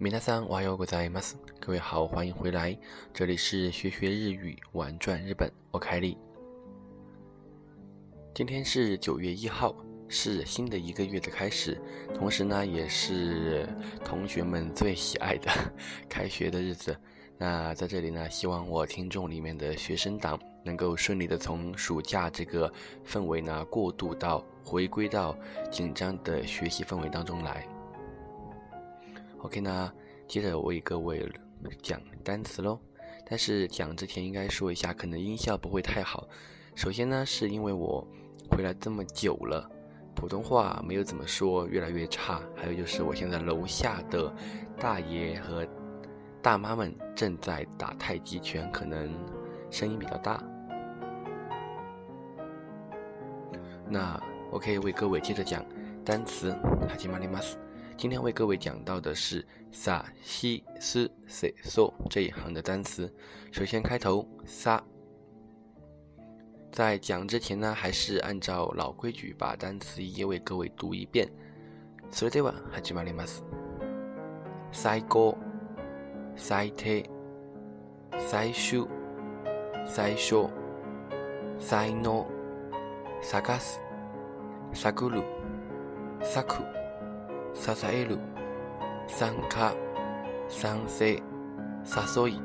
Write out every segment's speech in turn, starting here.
皆さん、おはようございます。各位好，欢迎回来，这里是学学日语玩转日本，我凯里。今天是九月一号，是新的一个月的开始，同时呢，也是同学们最喜爱的开学的日子。那在这里呢，希望我听众里面的学生党能够顺利的从暑假这个氛围呢，过渡到回归到紧张的学习氛围当中来。 OK 那，接着为各位讲单词喽。但是讲之前应该说一下，可能音效不会太好。首先呢，是因为我回来这么久了，普通话没有怎么说，越来越差。还有就是我现在楼下的大爷和大妈们正在打太极拳，可能声音比较大。那 OK，为各位接着讲单词，哈基玛里马斯。今天为各位讲到的是萨西斯塞索这一行的单词。首先开头萨，在讲之前呢，还是按照老规矩把单词一一为各位读一遍。それでは始まります。最高、最低、最終、最小、才能、探す、探る、咲く。 支える、参加、賛成、誘い。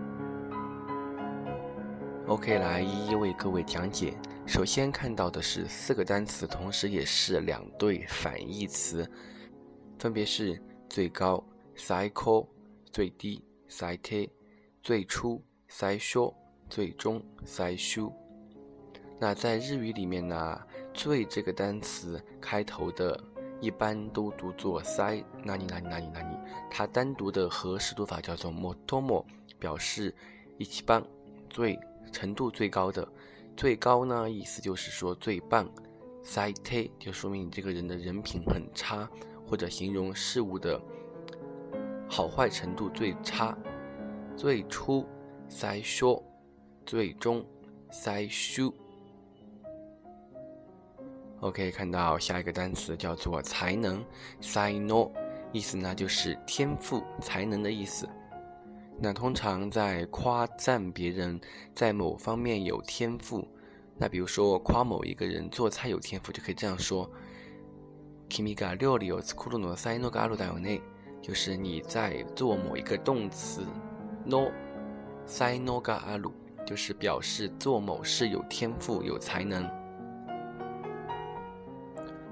OK，来一一为各位讲解。首先看到的是四个单词，同时也是两对反义词，分别是最高 （cycle）、最低 （cyte）、最初 （cycle）、最终 （cycle）。那在日语里面呢，“最”这个单词开头的。 一般都读作塞，那里那里那里那里，它单独的合适读法叫做 motomo，表示一起棒，最程度最高的，最高呢意思就是说最棒，塞 te 就说明你这个人的人品很差，或者形容事物的好坏程度最差，最初塞说，最终塞修。OK，看到下一个单词叫做才能，sai no，意思呢就是天赋、才能的意思。那通常在夸赞别人在某方面有天赋，那比如说夸某一个人做菜有天赋，就可以这样说：kimi ga ryori o tsukuru no sai no ga aru da yo ne，就是你在做某一个动词，no sai no ga ru，就是表示做某事有天赋、有才能。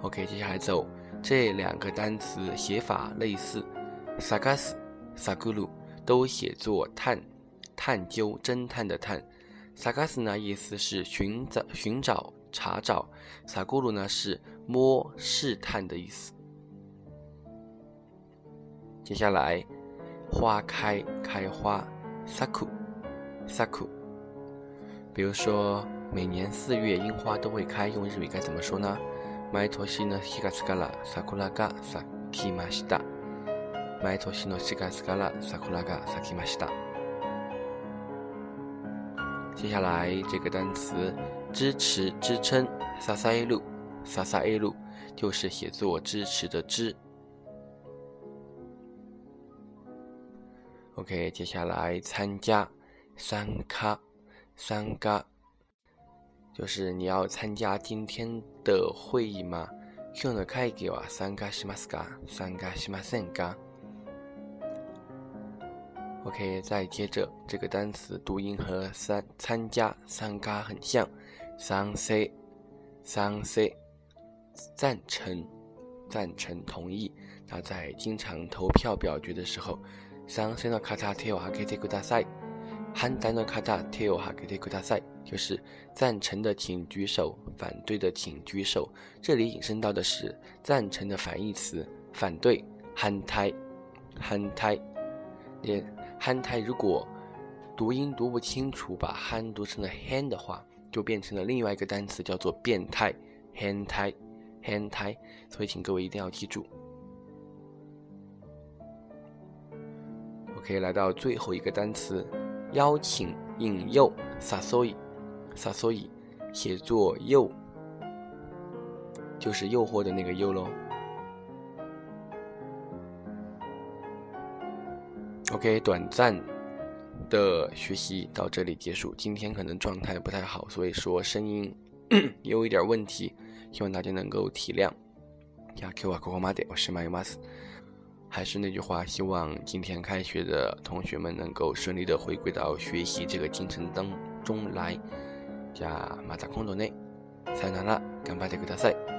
OK，接下来走这两个单词写法类似，sagas、saguru 都写作探、探究、侦探的探。sagas 呢意思是寻找、寻找、查找；saguru 呢是摸、试探的意思。接下来花开、开花，saku、saku。比如说每年四月樱花都会开，用日语该怎么说呢？毎年の4月から桜が咲きました。毎年の4月から桜が咲きました。接下来这个单词支持、支撑，ササエル、ササエル就是写作支持的支。OK，接下来参加，参加、参加。 就是你要参加今天的会议吗？今日の会議は参加しますか？参加しませんか？OK，再接着这个单词读音和参参加参加很像，賛成賛成赞成赞成同意。那在经常投票表决的时候，賛成の方手を挙げてください。 反対の方手を挙げてください。就是赞成的请举手，反对的请举手。这里引申到的是赞成的反义词，反对，憨胎，憨胎。连憨胎如果读音读不清楚，把憨读成了 han 的话，就变成了另外一个单词，叫做变态，han 胎，han 胎。所以请各位一定要记住。OK，来到最后一个单词， 邀请、引诱，sasoi。撒所以写作诱，就是诱惑的那个诱喽。OK，短暂的学习到这里结束。今天可能状态不太好，所以说声音 有一点问题，希望大家能够体谅。呀，Q 啊，可可马的，我是马尤马斯。还是那句话，希望今天开学的同学们能够顺利的回归到学习这个进程当中来。じゃあまた今度ね。さよなら。頑張ってください。